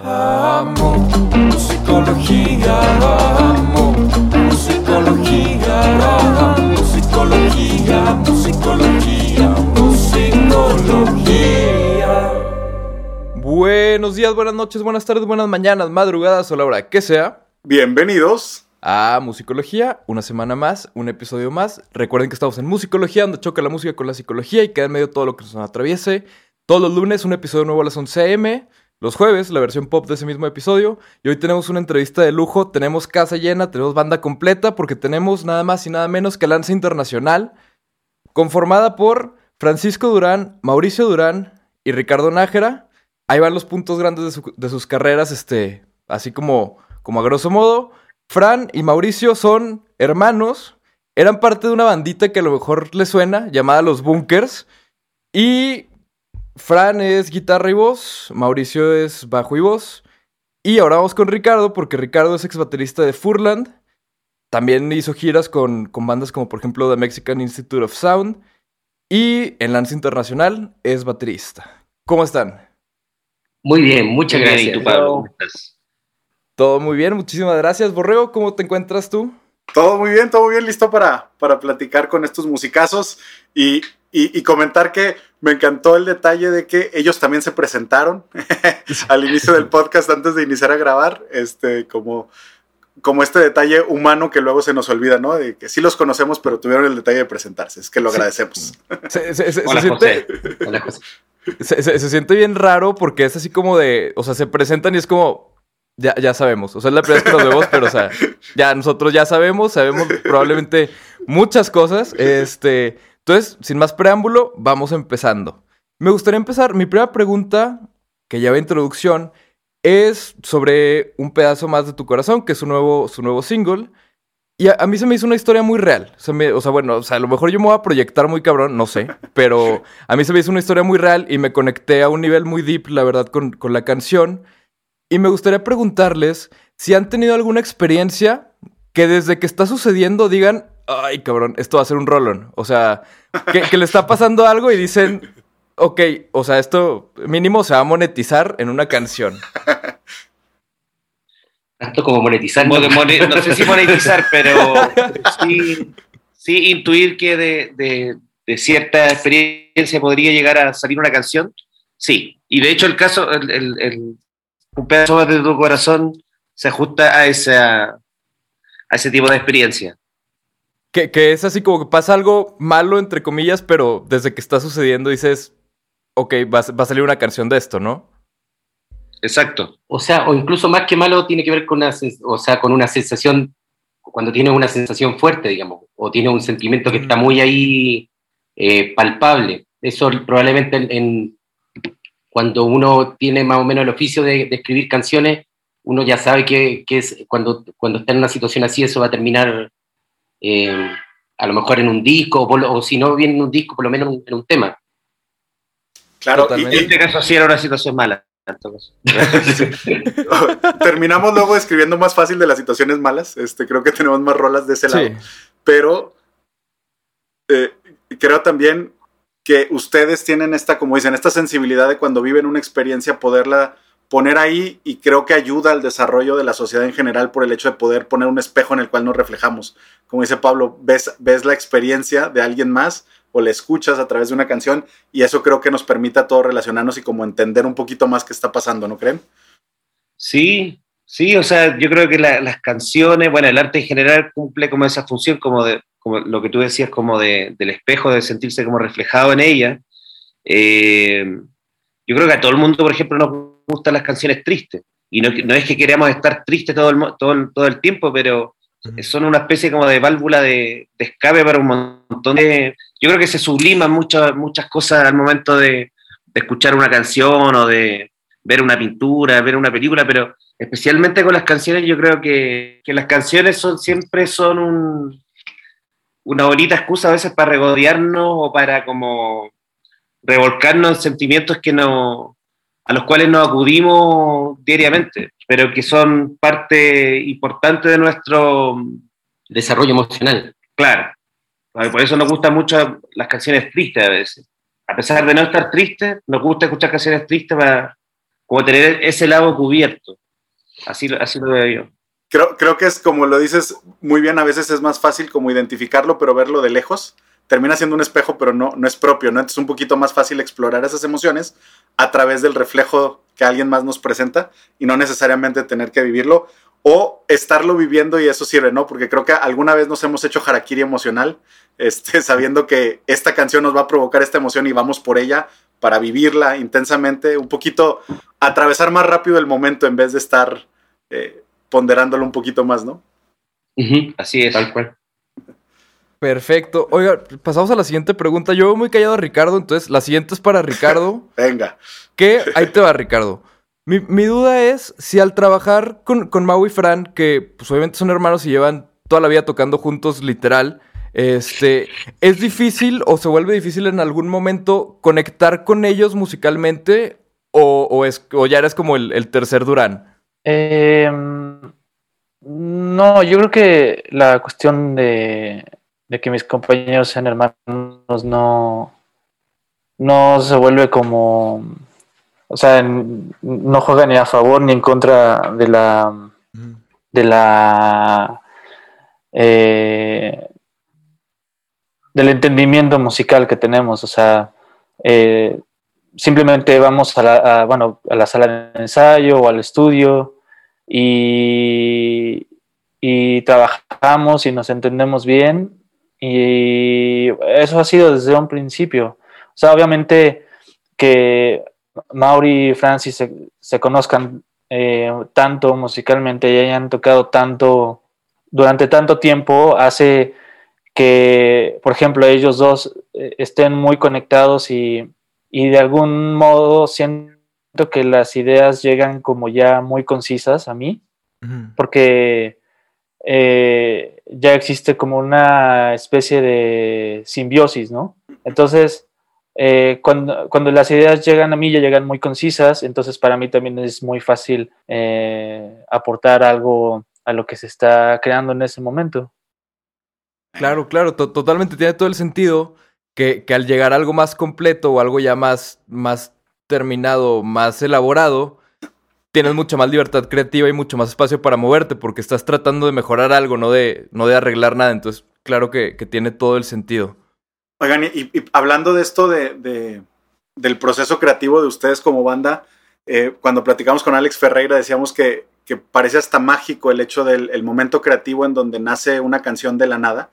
Amo musicología, amo musicología, amo musicología, musicología, musicología. Buenos días, buenas noches, buenas tardes, buenas mañanas, madrugadas o la hora que sea. Bienvenidos. A Musicología, una semana más, un episodio más. Recuerden que estamos en Musicología, donde choca la música con la psicología y queda en medio todo lo que nos atraviese. Todos los lunes, un episodio nuevo a las 11 am. Los jueves, la versión pop de ese mismo episodio. Y hoy tenemos una entrevista de lujo. Tenemos casa llena, tenemos banda completa, porque tenemos nada más y nada menos que Lanza Internacional, conformada por Francisco Durán, Mauricio Durán y Ricardo Nájera. Ahí van los puntos grandes de, su- de sus carreras, este, así como, como a grosso modo. Fran y Mauricio son hermanos. Eran parte de una bandita que a lo mejor les suena, llamada Los Bunkers. Y Fran es guitarra y voz, Mauricio es bajo y voz. Y ahora vamos con Ricardo, porque Ricardo es ex baterista de Furland. También hizo giras con, con bandas como por ejemplo The Mexican Institute of Sound. Y en Lance Internacional es baterista. ¿Cómo están? Muy bien, muchas gracias. ¿Y tú, Pablo? ¿Cómo estás? Todo muy bien, muchísimas gracias. Borrego, ¿cómo te encuentras tú? Todo muy bien, todo muy bien, listo para, para platicar con estos musicazos y, y- y comentar que me encantó el detalle de que ellos también se presentaron al inicio del podcast antes de iniciar a grabar, este, como, como este detalle humano que luego se nos olvida, ¿no? De que sí los conocemos, pero tuvieron el detalle de presentarse, es que lo agradecemos. Se, se- se- se Hola, siente. Hola, José. se siente bien raro porque es así como de. O sea, se presentan y es como. Ya, ya sabemos. O sea, es la primera vez que nos vemos, pero o sea, ya nosotros ya sabemos, sabemos probablemente muchas cosas. Este. Entonces, sin más preámbulo, vamos empezando. Me gustaría empezar. Mi primera pregunta, que lleva introducción, es sobre un pedazo más de tu corazón, que es su nuevo, su nuevo single. Y a, a mí se me hizo una historia muy real. Se me- o sea, bueno, o sea, a lo mejor yo me voy a proyectar muy cabrón, no sé. Pero a mí se me hizo una historia muy real y me conecté a un nivel muy deep, la verdad, con, con la canción. Y me gustaría preguntarles si han tenido alguna experiencia que desde que está sucediendo digan, ay, cabrón, esto va a ser un rolón. O sea, que, que le está pasando algo y dicen, ok, o sea, esto mínimo se va a monetizar en una canción. Tanto como monetizar. Mone- no sé si monetizar, pero sí, sí intuir que de, de- de cierta experiencia podría llegar a salir una canción. Sí, y de hecho el caso, el, el- el- un pedazo más de tu corazón se ajusta a, esa, a ese tipo de experiencia. Que, que es así como que pasa algo malo, entre comillas, pero desde que está sucediendo dices, ok, va, a- va a salir una canción de esto, ¿no? Exacto. O sea, o incluso más que malo tiene que ver con una, o sea, con una sensación, cuando tienes una sensación fuerte, digamos, o tienes un sentimiento que está muy ahí eh, palpable. Eso probablemente en, en- cuando uno tiene más o menos el oficio de, de escribir canciones, uno ya sabe que, que es cuando, cuando está en una situación así, eso va a terminar eh, a lo mejor en un disco, o, si no bien en un disco, por lo menos en un tema. Claro, y-. En este caso sí era una situación mala. terminamos luego escribiendo más fácil de las situaciones malas, este, creo que tenemos más rolas de ese lado. Sí. pero eh, creo también que ustedes tienen esta, como dicen, esta sensibilidad de cuando viven una experiencia poderla poner ahí y creo que ayuda al desarrollo de la sociedad en general por el hecho de poder poner un espejo en el cual nos reflejamos. Como dice Pablo, ves, ves la experiencia de alguien más o la escuchas a través de una canción y eso creo que nos permite a todos relacionarnos y como entender un poquito más qué está pasando, ¿no creen? Sí, sí, o sea, yo creo que la- las canciones, bueno, el arte en general cumple como esa función, como de, como lo que tú decías, como de, del espejo, de sentirse como reflejado en ella. Eh, yo creo que a todo el mundo, por ejemplo, nos gustan las canciones tristes. Y no, no es que queramos estar tristes todo el, todo, el- todo el tiempo, pero son una especie como de válvula de, de escape para un montón de... Yo creo que se subliman muchas, muchas cosas al momento de, de escuchar una canción o de ver una pintura, ver una película, pero especialmente con las canciones, yo creo que, que las canciones son siempre son un, una bonita excusa a veces para regodearnos o para como revolcarnos en sentimientos que no, a los cuales nos acudimos diariamente, pero que son parte importante de nuestro, Desarrollo emocional. claro, por eso nos gustan mucho las canciones tristes a veces. A pesar de no estar tristes, nos gusta escuchar canciones tristes para como tener ese lado cubierto. Así, así lo veo yo. Creo, creo que es como lo dices muy bien, a veces es más fácil como identificarlo, pero verlo de lejos. Termina siendo un espejo, pero no, no es propio, ¿no? Entonces es un poquito más fácil explorar esas emociones a través del reflejo que alguien más nos presenta y no necesariamente tener que vivirlo o estarlo viviendo y eso sirve, ¿no? Porque creo que alguna vez nos hemos hecho harakiri emocional, este, sabiendo que esta canción nos va a provocar esta emoción y vamos por ella para vivirla intensamente, un poquito atravesar más rápido el momento en vez de estar eh, ponderándolo un poquito más, ¿no? Así es. Tal cual. Perfecto. Oiga, pasamos a la siguiente pregunta. Yo veo muy callado a Ricardo, entonces la siguiente es para Ricardo. Venga. que ahí te va, Ricardo. Mi, mi duda es si al trabajar con, con Mau y Fran, que pues obviamente son hermanos y llevan toda la vida tocando juntos, literal, este, ¿es difícil o se vuelve difícil en algún momento conectar con ellos musicalmente o, o es, o ya eres como el, el tercer Durán? Eh, no, yo creo que la cuestión de, de que mis compañeros sean hermanos no, no se vuelve como, o sea, no juega ni a favor ni en contra de la, de la, eh, del entendimiento musical que tenemos, o sea, eh, simplemente vamos a la, a, bueno, a la sala de ensayo o al estudio y, y trabajamos y nos entendemos bien y eso ha sido desde un principio. O sea, obviamente que Mauri y Francis se, se conozcan eh, tanto musicalmente y hayan tocado tanto durante tanto tiempo hace que, por ejemplo, ellos dos eh, estén muy conectados y, y de algún modo siento que las ideas llegan como ya muy concisas a mí, porque eh, ya existe como una especie de simbiosis, ¿no? Entonces, eh, cuando, cuando las ideas llegan a mí ya llegan muy concisas, entonces para mí también es muy fácil eh, aportar algo a lo que se está creando en ese momento. Claro, claro, to- totalmente tiene todo el sentido que, que al llegar a algo más completo o algo ya más, más terminado, más elaborado, tienes mucha más libertad creativa y mucho más espacio para moverte porque estás tratando de mejorar algo, no de, no de arreglar nada. Entonces, claro que, que tiene todo el sentido. Oigan, y, hablando de esto de, de- del proceso creativo de ustedes como banda, eh, cuando platicamos con Alex Ferreira decíamos que, que parece hasta mágico el hecho del el momento creativo en donde nace una canción de la nada.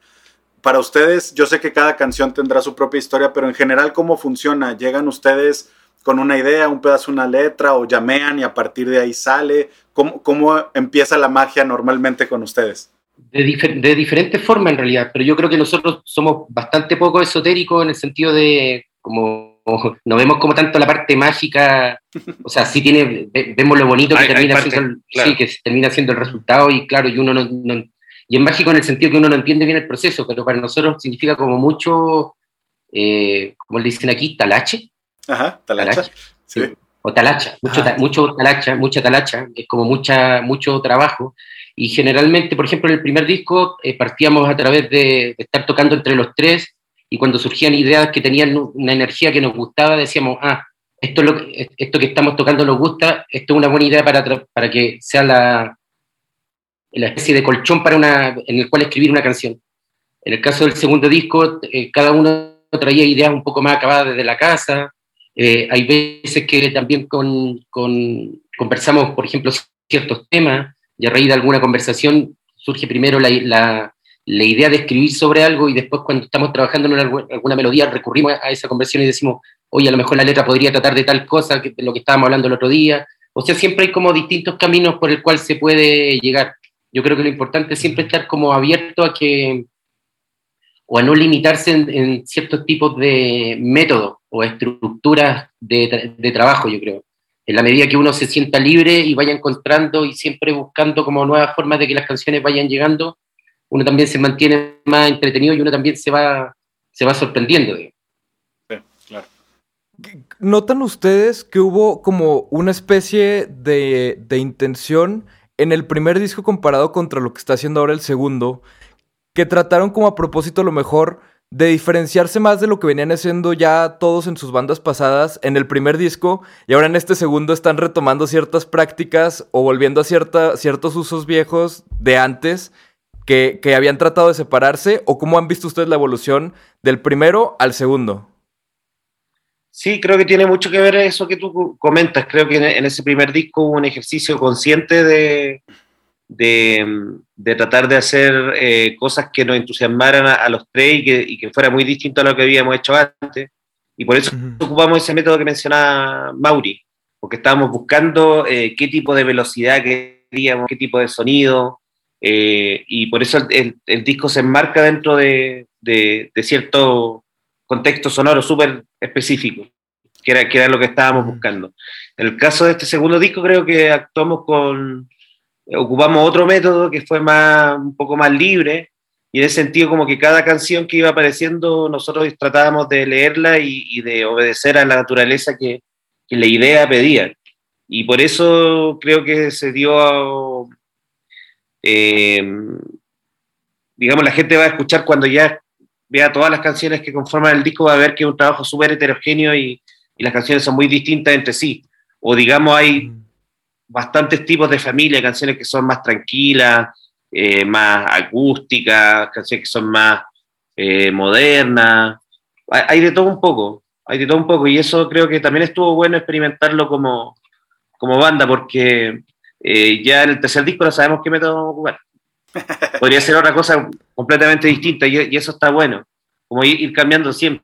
Para ustedes, yo sé que cada canción tendrá su propia historia, pero en general, ¿cómo funciona? ¿Llegan ustedes con una idea, un pedazo, una letra, o llamean y a partir de ahí sale? ¿Cómo, cómo empieza la magia normalmente con ustedes? De, difer- de diferentes formas en realidad, pero yo creo que nosotros somos bastante poco esotéricos en el sentido de como no vemos como tanto la parte mágica, o sea, sí tiene, ve- vemos lo bonito que Hay- hay termina parte, siendo el, claro. sí, que termina siendo el resultado y claro, y uno no, no- y es mágico en el sentido que uno no entiende bien el proceso, pero para nosotros significa como mucho, eh, como le dicen aquí, talache, Ajá, talacha. Talacha. Sí. o talacha, mucho, ta- mucho talacha, mucha talacha, es como mucha, mucho trabajo. Y generalmente, por ejemplo, en el primer disco eh, partíamos a través de, de estar tocando entre los tres y cuando surgían ideas que tenían una energía que nos gustaba, decíamos, ah, esto, es lo que, esto que estamos tocando nos gusta, esto es una buena idea para, para que sea la, la especie de colchón para una, en el cual escribir una canción. En el caso del segundo disco, eh, cada uno traía ideas un poco más acabadas desde la casa, eh, hay veces que también con, con- conversamos, por ejemplo, ciertos temas y a raíz de alguna conversación surge primero la, la- la idea de escribir sobre algo y después cuando estamos trabajando en algu- alguna melodía recurrimos a esa conversación y decimos, oye, a lo mejor la letra podría tratar de tal cosa, que, de lo que estábamos hablando el otro día. O sea, siempre hay como distintos caminos por el cual se puede llegar. Yo creo que lo importante es siempre estar como abierto a que, o a no limitarse en, en ciertos tipos de métodos o estructuras de, tra- de trabajo, yo creo. En la medida que uno se sienta libre y vaya encontrando y siempre buscando como nuevas formas de que las canciones vayan llegando, uno también se mantiene más entretenido y uno también se va, se va sorprendiendo. digamos. Sí, claro. ¿Notan ustedes que hubo como una especie de, de intención en el primer disco comparado contra lo que está haciendo ahora el segundo? Que trataron como a propósito lo mejor de diferenciarse más de lo que venían haciendo ya todos en sus bandas pasadas en el primer disco y ahora en este segundo están retomando ciertas prácticas o volviendo a cierta, ciertos usos viejos de antes que, que habían tratado de separarse o cómo han visto ustedes la evolución del primero al segundo? Sí, creo que tiene mucho que ver eso que tú comentas. Creo que en ese primer disco hubo un ejercicio consciente de, de, tratar de hacer eh, cosas que nos entusiasmaran a, los tres y que, y que, fuera muy distinto a lo que habíamos hecho antes. Y por eso ocupamos ese método que mencionaba Mauri, porque estábamos buscando eh, qué tipo de velocidad queríamos, qué tipo de sonido, eh, y por eso el, el, disco se enmarca dentro de, de, de cierto contexto sonoro súper específico, que era, que era lo que estábamos buscando. En el caso de este segundo disco creo que actuamos con, ocupamos otro método que fue más, un poco más libre, y en ese sentido como que cada canción que iba apareciendo nosotros tratábamos de leerla y, de obedecer a la naturaleza que, que, la idea pedía. Y por eso creo que se dio, eh, digamos, la gente va a escuchar cuando ya vea todas las canciones que conforman el disco, va a ver que es un trabajo súper heterogéneo y, y, las canciones son muy distintas entre sí. O digamos, hay mm. Bastantes tipos de familia, canciones que son más tranquilas, eh, más acústicas, canciones que son más eh, modernas. Hay, de todo un poco, hay de todo un poco. Y eso creo que también estuvo bueno experimentarlo como, como banda, porque eh, ya en el tercer disco no sabemos qué método vamos a ocupar. Podría ser otra cosa completamente distinta y, eso está bueno, como ir, cambiando siempre.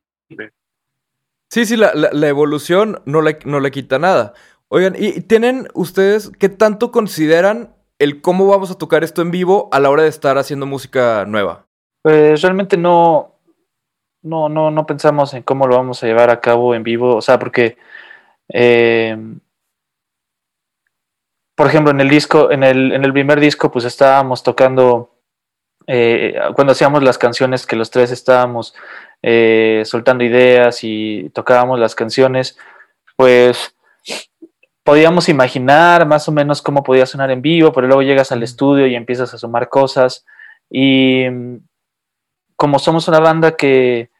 Sí, sí, la, evolución no le, no le quita nada. Oigan, ¿y tienen ustedes qué tanto consideran el cómo vamos a tocar esto en vivo a la hora de estar haciendo música nueva? Pues realmente no, no, no, no pensamos en cómo lo vamos a llevar a cabo en vivo, o sea, porque eh, por ejemplo, en el disco, en el, en el primer disco, pues estábamos tocando, eh, cuando hacíamos las canciones que los tres estábamos eh, soltando ideas y tocábamos las canciones, pues podíamos imaginar más o menos cómo podía sonar en vivo, pero luego llegas al estudio y empiezas a sumar cosas. Y como somos una banda que,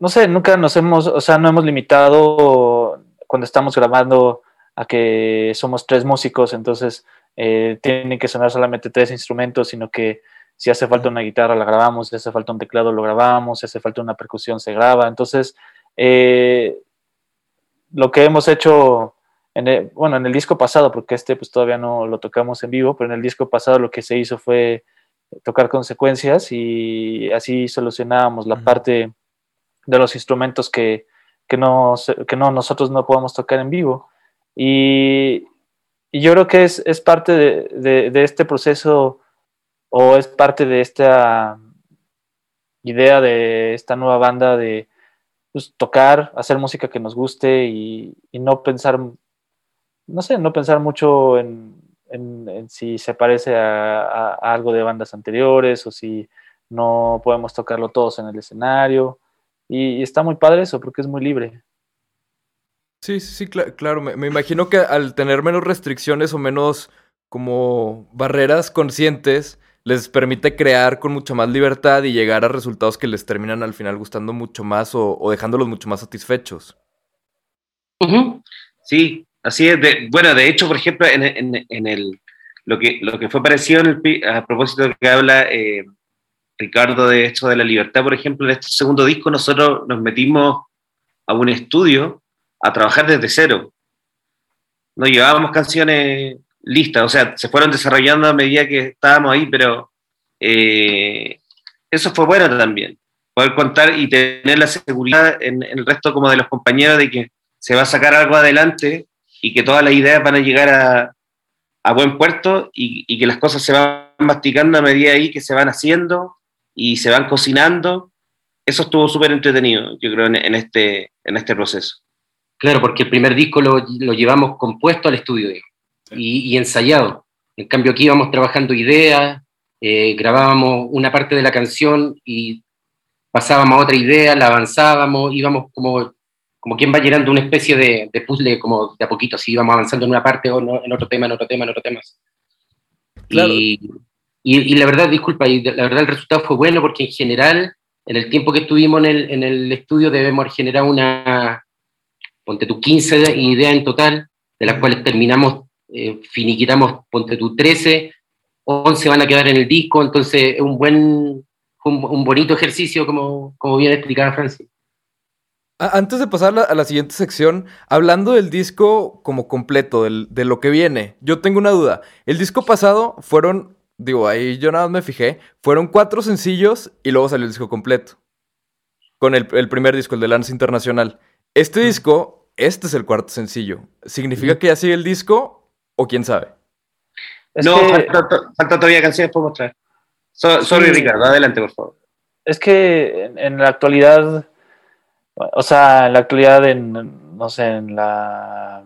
no sé, nunca nos hemos, o sea, no hemos limitado cuando estamos grabando a que somos tres músicos, entonces eh, tienen que sonar solamente tres instrumentos, sino que si hace falta una guitarra la grabamos, si hace falta un teclado lo grabamos, si hace falta una percusión se graba. Entonces, eh, lo que hemos hecho, en bueno, en el disco pasado, porque este pues todavía no lo tocamos en vivo, pero en el disco pasado lo que se hizo fue tocar consecuencias y así solucionábamos la parte de los instrumentos que, que, no, que no, nosotros no podemos tocar en vivo. Y, yo creo que es, es parte de, de, este proceso o es parte de esta idea de esta nueva banda de pues, tocar, hacer música que nos guste y, y, no pensar, no sé, no pensar mucho en, en, si se parece a, algo de bandas anteriores o si no podemos tocarlo todos en el escenario. y está muy padre eso porque es muy libre. Sí, sí, sí, claro. Me, imagino que al tener menos restricciones o menos como barreras conscientes, les permite crear con mucha más libertad y llegar a resultados que les terminan al final gustando mucho más o, dejándolos mucho más satisfechos. Sí, así es. bueno, de hecho, por ejemplo, en, el, lo, que, lo que fue parecido a propósito de que habla eh, Ricardo de esto de la libertad, por ejemplo, en este segundo disco nosotros nos metimos a un estudio a trabajar desde cero. No llevábamos canciones listas, o sea, se fueron desarrollando a medida que estábamos ahí, pero eh, eso fue bueno también. Poder contar y tener la seguridad en, el resto como de los compañeros de que se va a sacar algo adelante y que todas las ideas van a llegar a, buen puerto y, que las cosas se van masticando a medida ahí que se van haciendo y se van cocinando. Eso estuvo súper entretenido, yo creo, en, este, en este proceso. Claro, porque el primer disco lo, llevamos compuesto al estudio y, ensayado. En cambio aquí íbamos trabajando ideas, eh, grabábamos una parte de la canción y pasábamos a otra idea, la avanzábamos, íbamos como, como quien va llenando una especie de, de puzzle como de a poquito, así íbamos avanzando en una parte o en otro tema, en otro tema, en otro tema. Y, y, la verdad, disculpa, y la verdad el resultado fue bueno porque en general en el tiempo que estuvimos en el, en el estudio debemos generado una, ponte tú, 15 ideas en total, de las cuales terminamos, eh, finiquitamos, ponte tú, 13, 11 van a quedar en el disco, entonces es un buen, un, un bonito ejercicio, como, como bien explicaba Francis. Antes de pasar a la, a la siguiente sección, hablando del disco como completo, del- de lo que viene, yo tengo una duda. El disco pasado fueron, digo, ahí yo nada más me fijé, fueron cuatro sencillos y luego salió el disco completo. Con el, el primer disco, el de Lance Internacional. Este disco, este es el cuarto sencillo. ¿Significa que ya sigue el disco o quién sabe? Es no, que- falta, falta todavía canciones por mostrar. So- sorry, Sí. Ricardo, adelante, por favor. Es que en, en la actualidad, o sea, en la actualidad, en, no sé, en la.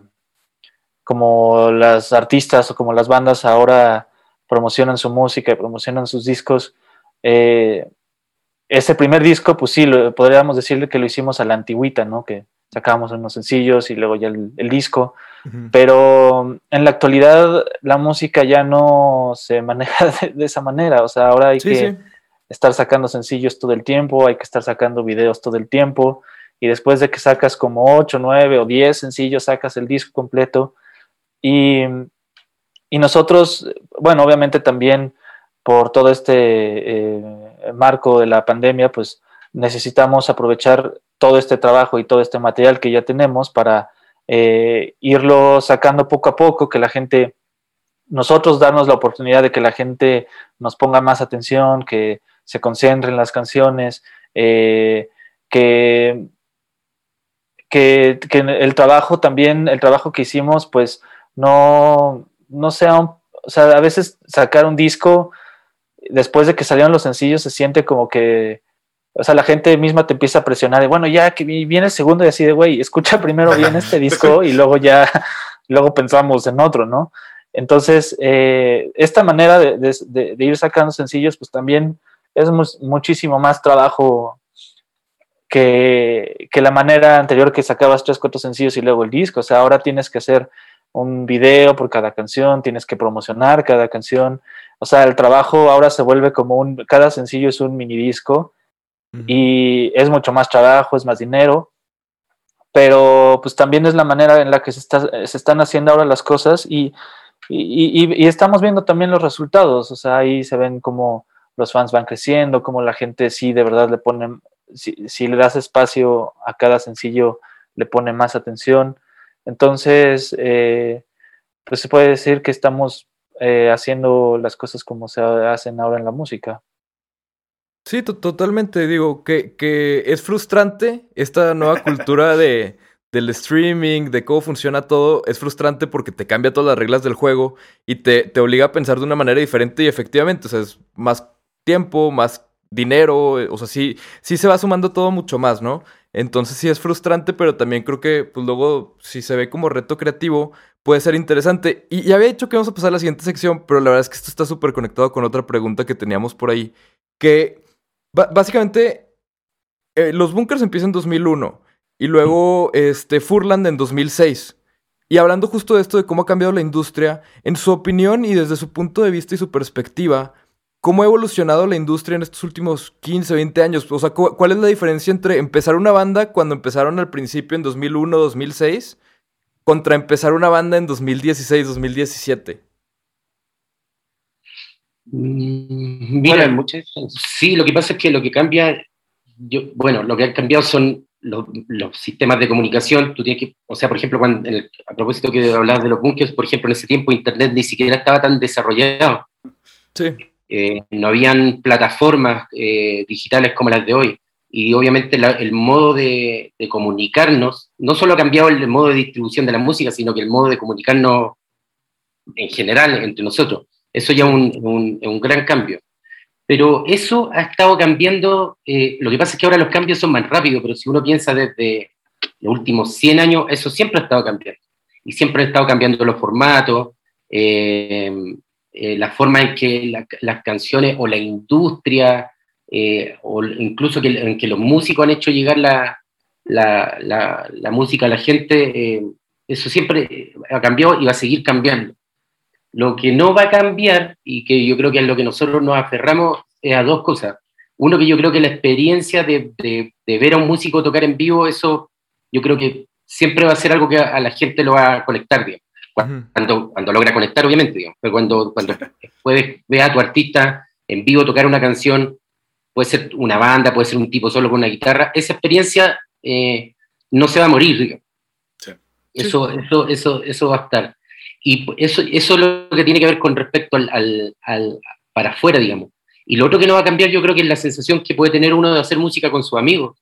como las artistas o como las bandas ahora promocionan su música y promocionan sus discos, eh, ese primer disco, pues sí, lo- podríamos decirle que lo hicimos a la antigüita, ¿no? Que sacábamos unos sencillos y luego ya el, el disco. Pero en la actualidad la música ya no se maneja de, de esa manera. O sea, ahora hay Sí, que sí. estar sacando sencillos todo el tiempo, hay que estar sacando videos todo el tiempo. Y después de que sacas como 8, 9 o 10 sencillos, sacas el disco completo. Y, y nosotros, bueno, obviamente también por todo este eh, marco de la pandemia, pues necesitamos aprovechar todo este trabajo y todo este material que ya tenemos para eh, irlo sacando poco a poco, que la gente, nosotros darnos la oportunidad de que la gente nos ponga más atención, que se concentre en las canciones, eh, que, que, el trabajo también, el trabajo que hicimos, pues no, no sea un, o sea, a veces sacar un disco después de que salieron los sencillos se siente como que o sea, la gente misma te empieza a presionar de, bueno, ya que vi- viene el segundo y así de, güey, escucha primero bien este disco y luego ya, luego pensamos en otro, ¿no? Entonces, eh, esta manera de, de- de- de ir sacando sencillos, pues también es muchísimo más trabajo que, que la manera anterior que sacabas tres, cuatro sencillos y luego el disco. O sea, ahora tienes que hacer un video por cada canción, tienes que promocionar cada canción. O sea, el trabajo ahora se vuelve como un, cada sencillo es un mini disco y es mucho más trabajo, es más dinero, pero pues también es la manera en la que se, está- se están haciendo ahora las cosas y, y, estamos viendo también los resultados, o sea, ahí se ven como los fans van creciendo, como la gente sí de verdad le pone, si, si le das espacio a cada sencillo, le pone más atención. Entonces, eh, pues se puede decir que estamos eh, haciendo las cosas como se hacen ahora en la música. Sí, to- totalmente. Digo que, que es frustrante esta nueva cultura de, del streaming, de cómo funciona todo. Es frustrante porque te cambia todas las reglas del juego y te, te obliga a pensar de una manera diferente y efectivamente, o sea, es más tiempo, más dinero, eh, o sea, sí, sí se va sumando todo mucho más, ¿no? Entonces sí es frustrante, pero también creo que pues luego si se ve como reto creativo puede ser interesante. Y ya había dicho que vamos a pasar a la siguiente sección, pero la verdad es que esto está súper conectado con otra pregunta que teníamos por ahí, que básicamente, eh, los bunkers empiezan en 2001 y luego este, Furland en 2006. Y hablando justo de esto, de cómo ha cambiado la industria, en su opinión y desde su punto de vista y su perspectiva, ¿cómo ha evolucionado la industria en estos últimos 15, 20 años? O sea, cu- ¿cuál es la diferencia entre empezar una banda cuando empezaron al principio en 2001, 2006, contra empezar una banda en 2016, 2017? Mm, Bueno, Mira, hay mucha diferencia. Sí, lo que pasa es que lo que cambia, yo, bueno, lo que ha cambiado son los, los sistemas de comunicación. Tú tienes que, o sea, por ejemplo, cuando, el- a propósito que hablabas de los bunkers, por ejemplo, en ese tiempo Internet ni siquiera estaba tan desarrollado. Sí. Eh, no habían plataformas eh, digitales como las de hoy. Y obviamente la- el modo de, de comunicarnos, no solo ha cambiado el modo de distribución de la música, sino que el modo de comunicarnos en general entre nosotros. Eso ya es un, un- gran cambio. Pero eso ha estado cambiando, eh, lo que pasa es que ahora los cambios son más rápidos, pero si uno piensa desde los últimos 100 años, eso siempre ha estado cambiando. Y siempre ha estado cambiando los formatos, eh, eh, la forma en que la- las canciones o la industria, o incluso que, en que los músicos han hecho llegar la, la, la- música a la gente, eso siempre ha cambiado y va a seguir cambiando. Lo que no va a cambiar, y que yo creo que es lo que nosotros nos aferramos, es a dos cosas. uno que yo creo que la experiencia de, de- de ver a un músico tocar en vivo, eso yo creo que siempre va a ser algo que a, a la gente lo va a conectar, digamos. Cuando, cuando logra conectar, obviamente, digamos. Pero cuando, cuando puedes ver a tu artista en vivo tocar una canción, puede ser una banda, puede ser un tipo solo con una guitarra, esa experiencia eh, no se va a morir, digamos. Sí. Eso, eso, eso, eso va a estar. Y eso, eso es lo que tiene que ver con respecto al, al- para afuera, digamos. Y lo otro que no va a cambiar, yo creo que es la sensación que puede tener uno de hacer música con sus amigos.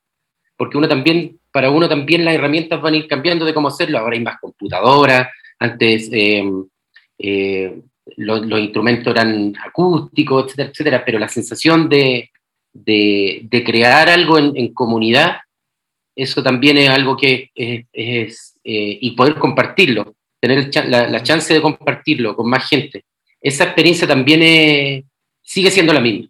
Porque uno también, para uno también las herramientas van a ir cambiando de cómo hacerlo. Ahora hay más computadoras, antes eh, eh, los, instrumentos eran acústicos, etcétera, etcétera. Pero la sensación de, de, crear algo en, comunidad, eso también es algo que es, es, eh, y poder compartirlo, tener la, chance de compartirlo con más gente. Esa experiencia también sigue siendo la misma.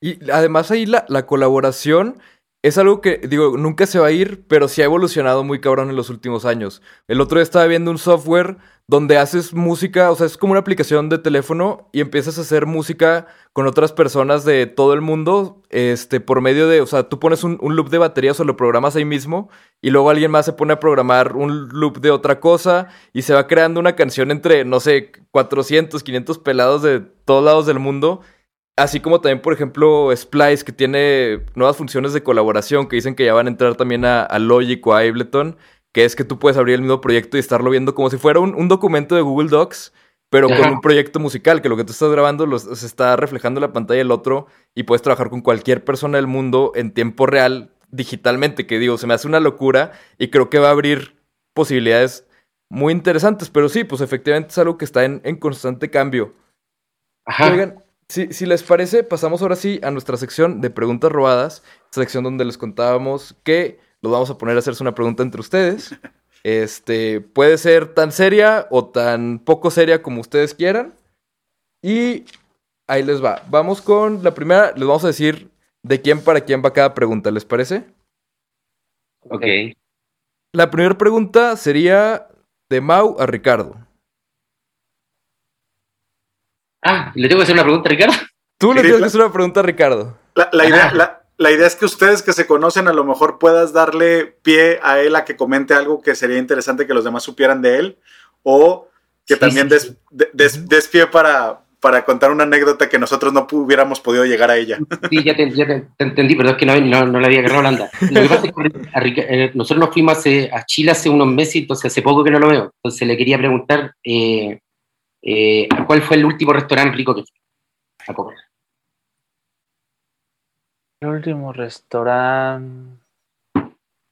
Y además ahí la, la colaboración es algo que, digo, nunca se va a ir, pero sí ha evolucionado muy cabrón en los últimos años. El otro día estaba viendo un software donde haces música, o sea, es como una aplicación de teléfono y empiezas a hacer música con otras personas de todo el mundo, este, por medio de, o sea, tú pones un, loop de baterías o lo programas ahí mismo y luego alguien más se pone a programar un loop de otra cosa y se va creando una canción entre, no sé, 400, 500 pelados de todos lados del mundo. Así como también, por ejemplo, Splice, que tiene nuevas funciones de colaboración, que dicen que ya van a entrar también a, a Logic o a Ableton, que es que tú puedes abrir el mismo proyecto y estarlo viendo como si fuera un, un documento de Google Docs, pero con un proyecto musical, que lo que tú estás grabando los- se está reflejando en la pantalla del otro y puedes trabajar con cualquier persona del mundo en tiempo real, digitalmente, que digo, se me hace una locura y creo que va a abrir posibilidades muy interesantes, pero sí, pues efectivamente es algo que está en, en constante cambio. Ajá. Oigan, si, si les parece, pasamos ahora sí a nuestra sección de preguntas robadas, sección donde les contábamos que los vamos a poner a hacerse una pregunta entre ustedes. Este, puede ser tan seria o tan poco seria como ustedes quieran. Y ahí les va. Vamos con la primera, les vamos a decir de quién para quién va cada pregunta, ¿les parece? Ok. La primera pregunta sería de Mau a Ricardo. Ah, ¿le tengo que hacer una pregunta, Ricardo? Tú le Sí, tienes que hacer una pregunta a Ricardo. La, la idea, la, la idea es que ustedes que se conocen a lo mejor puedas darle pie a él a que comente algo que sería interesante que los demás supieran de él o que Sí, también des, des- des pie para, para contar una anécdota que nosotros no hubiéramos podido llegar a ella. Sí, ya te, ya te- te entendí, pero es que no, no, no le había agarrado la onda. Lo que pasa es que eh, nosotros nos fuimos hace- a Chile hace unos meses, entonces hace poco que no lo veo. Entonces le quería preguntar eh, eh, ¿cuál fue el último restaurante rico que fue a comer? El último restaurante.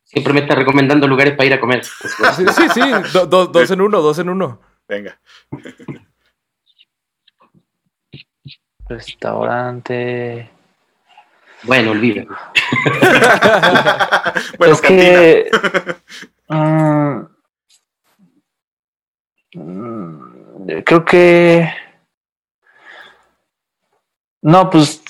Siempre me está recomendando lugares para ir a comer. Sí, sí, sí. do- do- dos en uno, dos en uno. Venga. Restaurante. Bueno, olvídalo. bueno, es que. mm, mm, creo que. No, pues.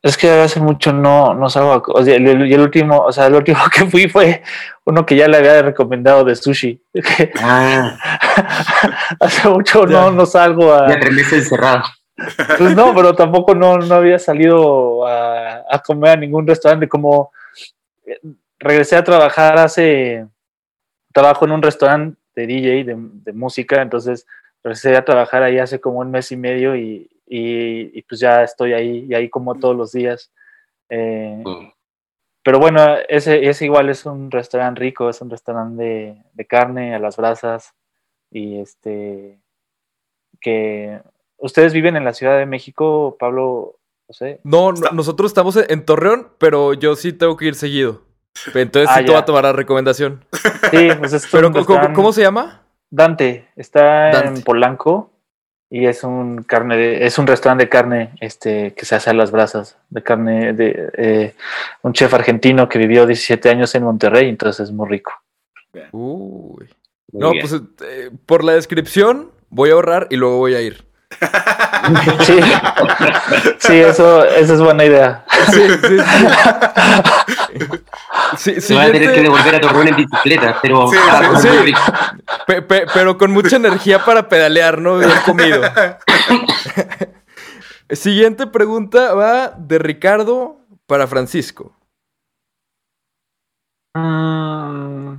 Es que hace mucho no, no salgo o sea, el, el- último, o sea, el último que fui fue uno que ya le había recomendado de sushi. Ah, hace mucho Ya. no, no salgo a. ya encerrado. Pues no, pero tampoco no, no había salido a, a comer a ningún restaurante. Como eh, regresé a trabajar hace. Trabajo en un restaurante de DJ, de, de música, entonces regresé a trabajar ahí hace como un mes y medio y, y- y pues ya estoy ahí y ahí como todos los días. Eh, pero bueno, ese, ese igual es un restaurante rico, es un restaurante de, de carne a las brasas y este que ustedes viven en la Ciudad de México, Pablo, José. No, no, Está- nosotros estamos en, en Torreón, pero yo sí tengo que ir seguido. Entonces Ah, sí te voy a tomar la recomendación. Sí, pues es Pero un ¿cómo, cómo- se llama? Dante, está Dante. en Polanco y es un carne de, es un restaurante de carne este que se hace a las brasas, de carne de eh, un chef argentino que vivió 17 años en Monterrey, entonces es muy rico. Uy. Muy No, bien. pues eh, por la descripción voy a ahorrar y luego voy a ir. Sí, sí, eso, esa es buena idea. Sí, sí, sí. Va a tener que devolver a Torreón en bicicleta, pero Sí, ah, sí, muy sí. rico. pe- pe- pero con mucha energía para pedalear, ¿no? Bien comido. Siguiente pregunta va de Ricardo para Francisco. Mm.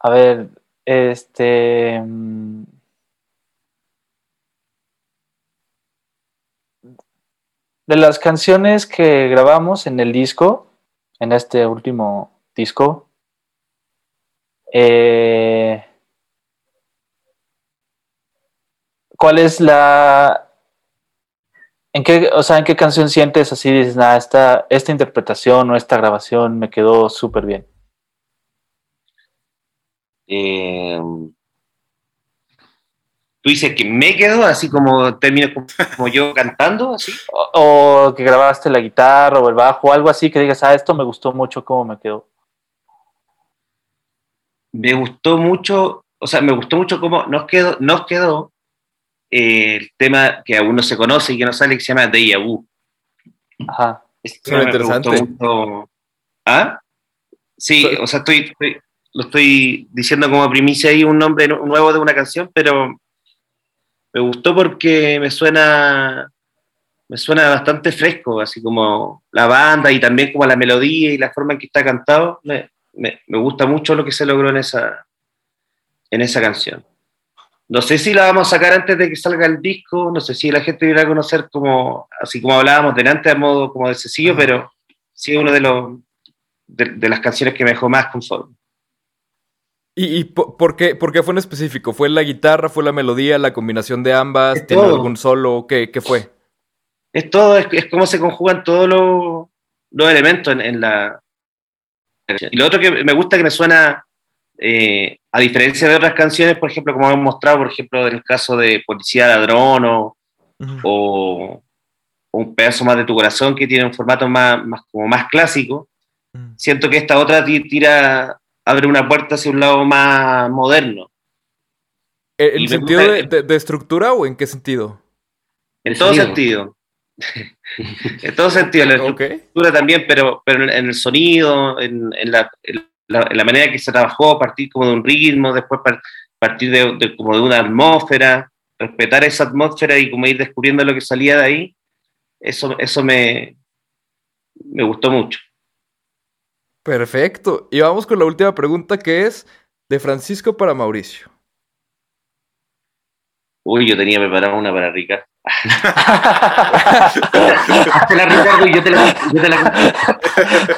A ver, este. mm, De las canciones que grabamos en el disco, en este último disco, eh, ¿cuál es la. ¿En qué, o sea, en qué canción sientes así? Dices, nada, esta, esta interpretación o esta grabación me quedó súper bien. Eh, tú dices que me quedo así como términos como, como yo cantando, así. O, o que grabaste la guitarra o el bajo, algo así que digas, ah, esto me gustó mucho, cómo me quedó. Me gustó mucho, o sea, me gustó mucho cómo nos quedó, nos quedó eh, el tema que aún no se conoce y que no sale, que se llama Deja Vu. Ajá. Este me gustó interesante. mucho. ¿Ah? Sí, o sea, estoy, estoy- lo estoy diciendo como primicia ahí un nombre nu- nuevo de una canción, pero me gustó porque me suena me suena bastante fresco, así como la banda y también como la melodía y la forma en que está cantado. Me, me- me gusta mucho lo que se logró en esa, en esa canción. No sé si la vamos a sacar antes de que salga el disco, no sé si la gente irá a conocer como, así como hablábamos delante, a modo como de sencillo, pero sí es una de, los, de, de las canciones que me dejó más conforme. ¿Y, y po- por, qué, por qué fue en específico? ¿Fue la guitarra, fue la melodía, la combinación de ambas? ¿Tiene algún solo? ¿Qué, qué fue? Es todo, es, es cómo se conjugan todos los, los elementos en, en la... Y lo otro que me gusta que me suena, eh, a diferencia de otras canciones, por ejemplo, como hemos mostrado, por ejemplo, en el caso de Policía Ladrón o, o, o un pedazo más de tu corazón que tiene un formato más, más, como más clásico, Mm. siento que esta otra ti- tira, abre una puerta hacia un lado más moderno. ¿En y sentido gusta- de, de- de estructura o en qué sentido? En El todo sonido. sentido. en todo sentido. La estructura también, pero, pero en, el sonido, en, en la, en la- en la manera que se trabajó, a partir como de un ritmo, después par- partir de, de- como de una atmósfera, respetar esa atmósfera y como ir descubriendo lo que salía de ahí, eso, eso me, me gustó mucho. Perfecto. Y vamos con la última pregunta que es de Francisco para Mauricio. Uy, yo tenía preparada una para Ricardo. Ricardo, y yo te la. Yo te la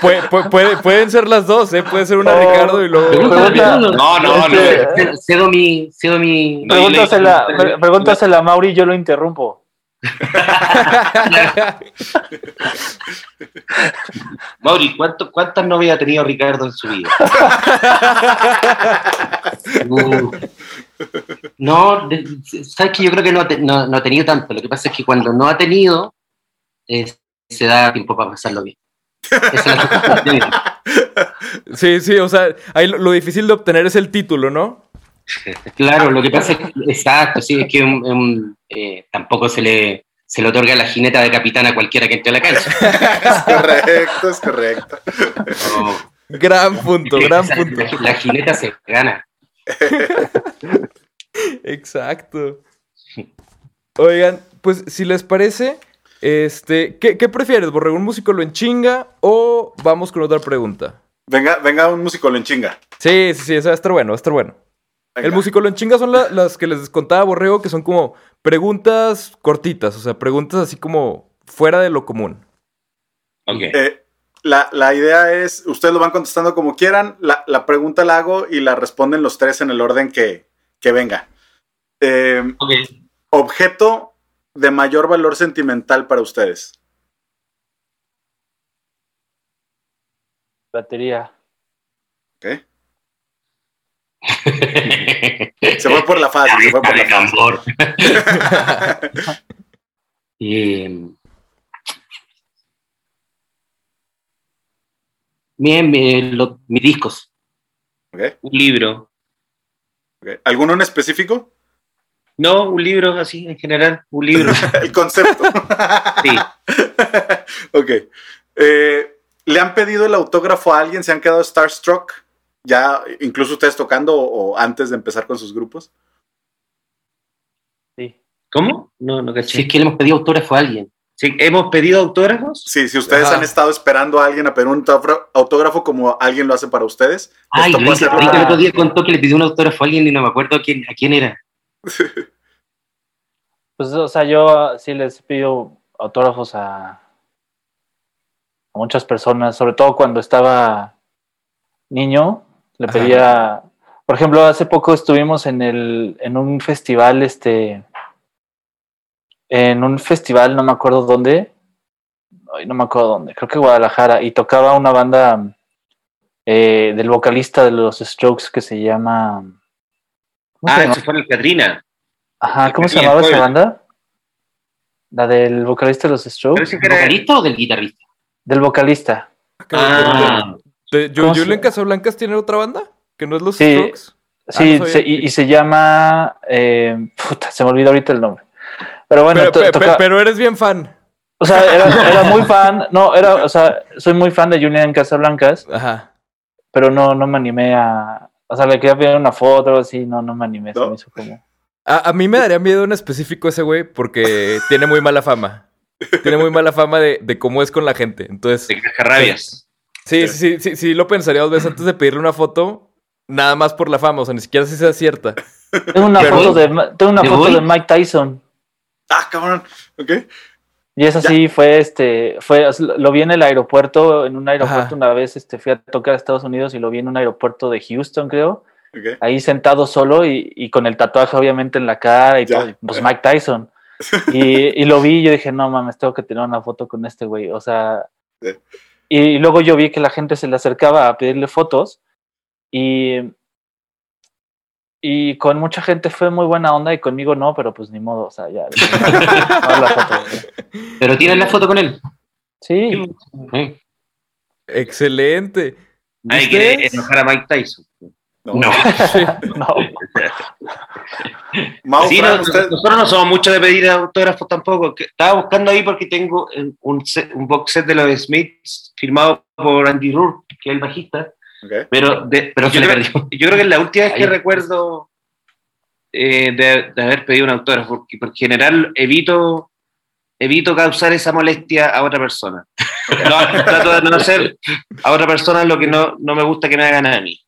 Puede- pu- puede- pueden ser las dos, ¿eh? Puede ser una Oh. Ricardo y luego... Pregunta- No, no, no. Este, cedo mi. Cedo mi. No, Pregúntasela, pre- pregúntasela a Mauri y yo lo interrumpo. Mauri, ¿cuánto- ¿cuántas novias ha tenido Ricardo en su vida? Uh. No, sabes que yo creo que no, no, no ha tenido tanto. Lo que pasa es que cuando no ha tenido, eh, se da tiempo para pasarlo bien. Esa es la. Sí, sí, o sea, ahí lo, lo difícil de obtener es el título, ¿no? Claro, lo que pasa es que, exacto, sí, es que un- un, eh, tampoco se le, se le otorga la jineta de capitán a cualquiera que entre a la cancha. Es correcto, es correcto. No, Gran punto, gran esa- punto. La, la jineta se gana. Exacto. Oigan, pues si les parece, este, ¿qué, qué prefieres, Borrego? ¿Un músico lo enchinga o vamos con otra pregunta? Venga, venga un músico lo enchinga. Sí, sí, sí, eso va a estar bueno, va a estar bueno. Venga. El músico lo enchinga son la- las que les contaba Borrego, que son como preguntas cortitas, o sea, preguntas así como fuera de lo común. Ok. Eh, la, la idea es, ustedes lo van contestando como quieran, la, la pregunta la hago y la responden los tres en el orden que, que venga. Eh, Ok. objeto de mayor valor sentimental para ustedes. Batería. ¿ok? Se fue por la fácil, se fue por la fácil. Eh, bien, mis discos. Un libro. ¿Alguno en específico? No, un libro así, en general, un libro. El concepto. Sí. ok. Eh, ¿Le han pedido el autógrafo a alguien? ¿Se han quedado starstruck? Ya, incluso ustedes tocando o, o antes de empezar con sus grupos. Sí. ¿Cómo? No, no caché. Si es que le hemos pedido autógrafo a alguien. Sí, ¿Hemos pedido autógrafos? Sí, si ustedes Ajá. han estado esperando a alguien a pedir un autógrafo- como alguien lo hace para ustedes, Ay, el otro día contó que le pidió un autógrafo a alguien y no me acuerdo a quién, a quién era. Pues, o sea, yo sí les pido autógrafos a, a muchas personas, sobre todo cuando estaba niño, le Ajá. pedía, por ejemplo, hace poco estuvimos en el, en un festival, este, en un festival, no me acuerdo dónde, ay, no me acuerdo dónde, creo que Guadalajara, y tocaba una banda eh, del vocalista de los Strokes que se llama... ¿cómo se Ah, llama? eso fue en el Catrina. Ajá, ¿cómo se llamaba esa banda? La del vocalista de los Strokes. Parece que ¿Del era- vocalista o del guitarrista? Del vocalista. Ah, Yo- ¿Cómo se- ¿Julian Casablancas tiene otra banda? ¿Que no es los Sí. Strokes? Ah, Sí, no se- y, y se llama. eh, puta, se me olvidó ahorita el nombre. Pero bueno, pero, to- pe- toca- pe- pero eres bien fan. o sea, era, era muy fan. No, era, o sea, soy muy fan de Julian Casablancas, Ajá. pero no, no me animé a. O sea, le quería pedir una foto o algo así, no, no me animé. Se me hizo como. A, a mí me daría miedo en específico ese güey porque tiene muy mala fama. Tiene muy mala fama de, de cómo es con la gente. Entonces, de cascarrabias. Sí, sí, sí, sí, sí lo pensaría dos veces antes de pedirle una foto, nada más por la fama, o sea, ni siquiera si sea cierta. Tengo una Pero- foto de tengo una ¿De foto de Mike Tyson. Ah, cabrón. Ok. Y esa Ya. sí fue este, fue, lo vi en el aeropuerto, en un aeropuerto Ajá. una vez, este, fui a tocar a Estados Unidos y lo vi en un aeropuerto de Houston, creo. ok. ahí sentado solo y, y con el tatuaje obviamente en la cara y Ya. todo, pues Mike Tyson. Y, y lo vi y yo dije, no mames, tengo que tener una foto con este güey. O sea, Sí. Y, luego yo vi que la gente se le acercaba a pedirle fotos y, y con mucha gente fue muy buena onda y conmigo no, pero pues ni modo, o sea, ya. no, la foto. Pero tienes la foto con él. Sí, Sí. Excelente. Nadie ¿Ustedes? quiere enojar a Mike Tyson. No. No. no. Mau, Sí, Fran, no, usted- nosotros no somos mucho de pedir autógrafos tampoco. que- Estaba buscando ahí porque tengo un, set- un box set de los Smiths firmado por Andy Rourke, que es el bajista. Pero, de- Pero yo, creo, perdió. yo creo que es la última vez que recuerdo eh, de, de haber pedido un autógrafo, porque por general evito, evito causar esa molestia a otra persona. No, trato de no hacer a otra persona lo que no, no me gusta que me hagan a mí.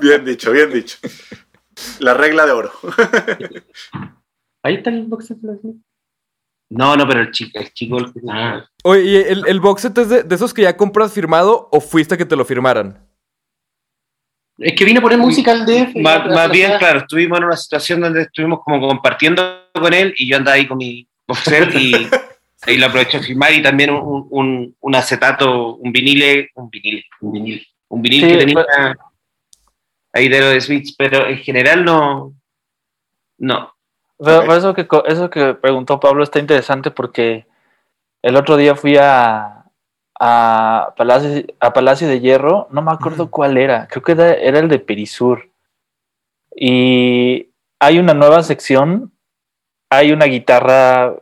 Bien dicho, bien dicho. La regla de oro. Ahí está el box set de los Smiths. No, no, pero el chico, el chico el que- Ah. Oye, ¿y el, el box set es de, de esos que ya compras firmado o fuiste a que te lo firmaran? Es que vine a poner música al DF. y Más, la- más la- bien, claro, estuvimos en una situación donde estuvimos como compartiendo con él y yo andaba ahí con mi box set y ahí lo aproveché a filmar y también un, un, un acetato, un vinile, un vinile, un vinil, un vinil Sí, que tenía pero- ahí de los Smiths, pero en general no, no. Pero, eso, que, eso que preguntó Pablo está interesante porque el otro día fui a, a, Palacio, a Palacio de Hierro, no me acuerdo cuál era, creo que era, era el de Perisur. Y hay una nueva sección, hay una guitarra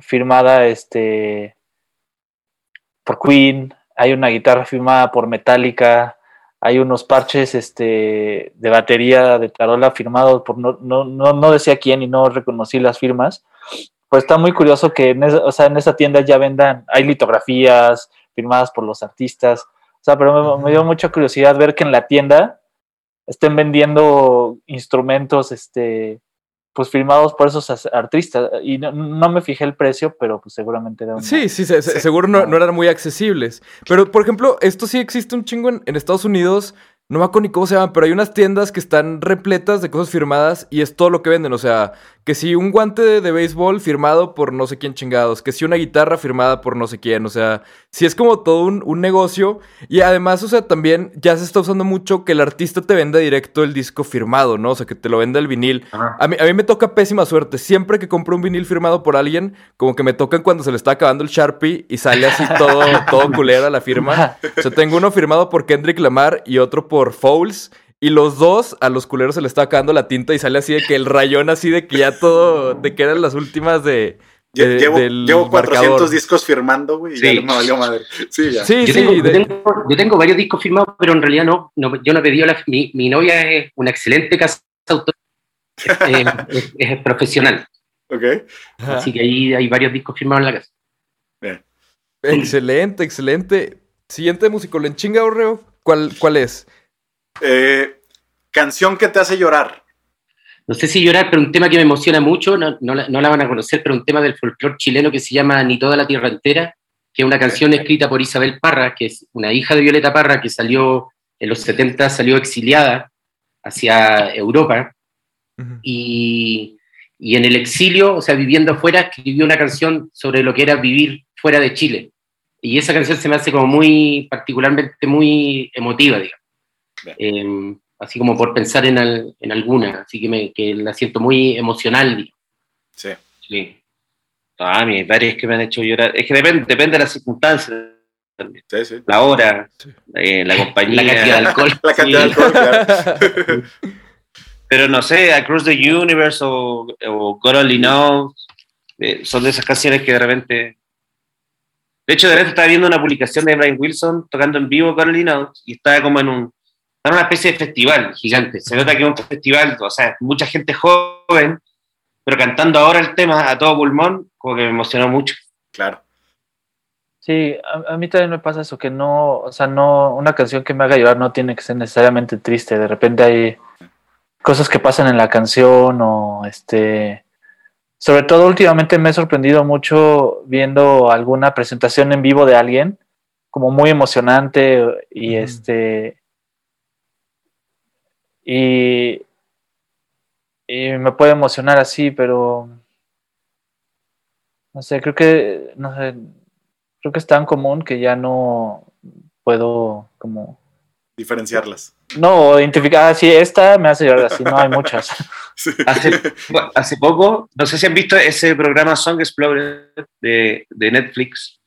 firmada este, por Queen, hay una guitarra firmada por Metallica, hay unos parches este, de batería de tarola firmados por no, no, no, no decía quién y no reconocí las firmas. Pues está muy curioso que en esa, o sea, en esa tienda ya vendan, hay litografías firmadas por los artistas. O sea, pero me, me dio mucha curiosidad ver que en la tienda estén vendiendo instrumentos este, pues firmados por esos as- artistas. Y no, no me fijé el precio, pero pues seguramente era Sí, sí, se- se- Sí. seguro no, no eran muy accesibles. Pero, por ejemplo, esto sí existe un chingo en, en Estados Unidos. No me acuerdo ni cómo se llaman, pero hay unas tiendas que están repletas de cosas firmadas y es todo lo que venden. O sea, que si un guante de, de béisbol firmado por no sé quién chingados, que si una guitarra firmada por no sé quién. O sea, sí es como todo un, un negocio. Y además, o sea, también ya se está usando mucho que el artista te venda directo el disco firmado, ¿no? O sea, que te lo venda el vinil. A mí, a mí me toca pésima suerte. Siempre que compro un vinil firmado por alguien, como que me tocan cuando se le está acabando el Sharpie y sale así todo, todo culera la firma. O sea, tengo uno firmado por Kendrick Lamar y otro por Fouls. Y los dos, a los culeros se le está acabando la tinta y sale así de que el rayón así de que ya todo, de que eran las últimas de... de- llevo, del llevo 400 marcador. discos firmando, güey, y Sí. ya me valió madre. Sí, ya. Sí, Yo, sí. tengo, yo tengo- yo tengo varios discos firmados, pero en realidad no, no yo no he pedido la. Mi, mi novia es una excelente casa autor. eh, es, es profesional. Ok. Así que ahí hay varios discos firmados en la casa. Bien. Excelente, excelente. Siguiente músico, ¿le chinga Orreo? ¿Cuál, ¿Cuál es? Eh, canción que te hace llorar. No sé si llorar, pero un tema que me emociona mucho, no, no la, no la van a conocer, pero un tema del folclore chileno que se llama Ni toda la tierra entera, que es una canción escrita por Isabel Parra, que es una hija de Violeta Parra, que salió en los 70, salió exiliada hacia Europa, y, y en el exilio, o sea, viviendo afuera, escribió una canción sobre lo que era vivir fuera de Chile. Y esa canción se me hace como muy, particularmente muy emotiva, digamos. Eh, así como por pensar en, al- en alguna, así que, me, que la siento muy emocional. Sí. Sí. Ah, a mí hay varias que me han hecho llorar. Es que depende, depende de las circunstancias, Sí, sí. la hora, Sí. eh, la compañía. La cantidad de alcohol. La cantidad de alcohol, claro. Pero no sé, Across the Universe o, o God Only Knows, eh, son de esas canciones que de repente... De hecho, de repente estaba viendo una publicación de Brian Wilson tocando en vivo God Only Knows y estaba como en un... En una especie de festival gigante. Se nota que es un festival, o sea, mucha gente joven, pero cantando ahora el tema a todo pulmón, como que me emocionó mucho. Claro. Sí, a, a mí también me pasa eso, que no, o sea, no, una canción que me haga llorar no tiene que ser necesariamente triste. De repente hay cosas que pasan en la canción o este. Sobre todo últimamente me he sorprendido mucho viendo alguna presentación en vivo de alguien, como muy emocionante y este. Y, y me puede emocionar así, pero no sé, creo que, no sé, creo que es tan común que ya no puedo como Diferenciarlas. no identificar así esta me hace llorar así no hay muchas Sí. Hace, bueno, hace poco, no sé si han visto ese programa Song Explorer de, de Netflix,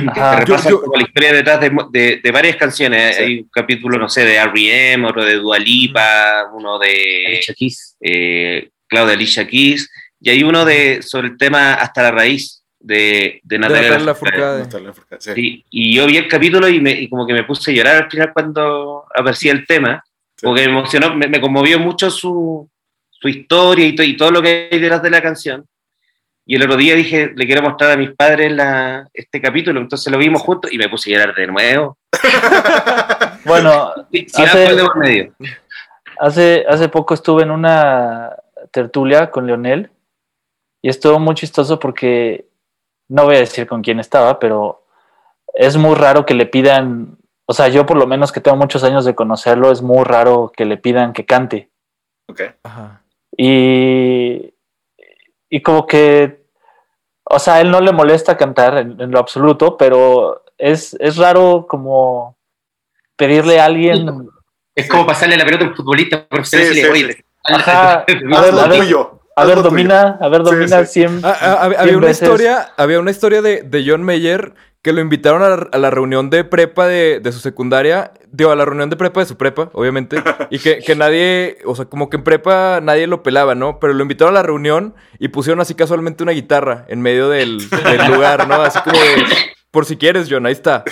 que repasa Yo- yo- como la historia detrás de, de- de varias canciones. Sí. Hay un capítulo, no sé, de R.E.M., otro de Dua Lipa, uno de Alicia Keys. eh, Claudia Alicia Keys, y hay uno de, sobre el tema Hasta la Raíz de, de Natalia. Lafourcade. Sí, y yo vi el capítulo y, me, y como que me puse a llorar al final cuando aparecía el tema, Sí. porque me emocionó, me, me conmovió mucho su, su historia y, to- y todo lo que hay detrás de la canción. Y el otro día dije, le quiero mostrar a mis padres la, este capítulo, entonces lo vimos juntos y me puse a llorar de nuevo. bueno Sí, sin Hace- alcohol de por medio. hace hace poco estuve en una tertulia con Leonel y estuvo muy chistoso porque no voy a decir con quién estaba pero es muy raro que le pidan o sea yo por lo menos que tengo muchos años de conocerlo es muy raro que le pidan que cante Ok. Ajá. Y, y como que, o sea, a él no le molesta cantar en, en lo absoluto, pero es, es raro como pedirle a alguien, Es como pasarle la pelota a un futbolista profesional Sí, sí, oye, Ajá. a ver, a lo ver, tuyo. a ver, domina, a ver, domina sí. 100. Ah, ah, había, una veces. historia, había una historia de, de John Mayer que lo invitaron a la, a la reunión de prepa de, de su secundaria, digo, a la reunión de prepa de su prepa, obviamente, y que, que nadie, o sea, como que en prepa nadie lo pelaba, ¿no? Pero lo invitaron a la reunión y pusieron así casualmente una guitarra en medio del, del lugar, ¿no? Así como de, por si quieres, John, ahí está.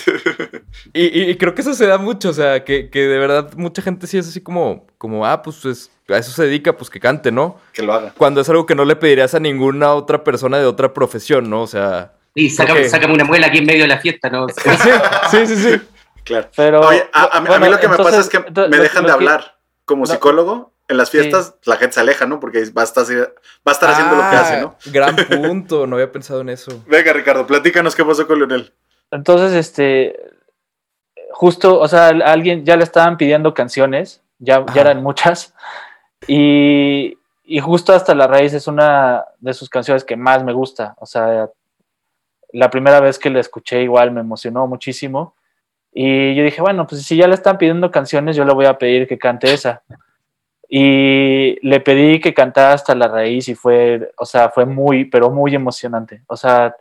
Y, y- y creo que eso se da mucho, o sea, que, que de verdad mucha gente sí es así como, como ah, pues es- a eso se dedica, pues que cante, ¿no? Que lo haga. Cuando es algo que no le pedirías a ninguna otra persona de otra profesión, ¿no? O sea. Y sácame, Ok. sácame una muela aquí en medio de la fiesta, ¿no? Sí, sí, sí, sí. Claro. Pero, Oye, a, a mí- a mí lo que me pasa es que entonces, me dejan lo de que- hablar. Como No. psicólogo, en las fiestas la gente se aleja, ¿no? Porque va a estar, va a estar haciendo lo que hace, ¿no? Ah, Gran punto, no había pensado en eso. Venga, Ricardo, platícanos qué pasó con Leonel. Entonces, este, justo, o sea, a alguien ya le estaban pidiendo canciones, ya, ya eran muchas, y, y justo hasta la raíz es una de sus canciones que más me gusta, o sea, la primera vez que la escuché igual me emocionó muchísimo, y yo dije, bueno, pues si ya le están pidiendo canciones, yo le voy a pedir que cante esa. Y le pedí que cantara hasta la raíz y fue, o sea, fue muy, pero muy emocionante. O sea,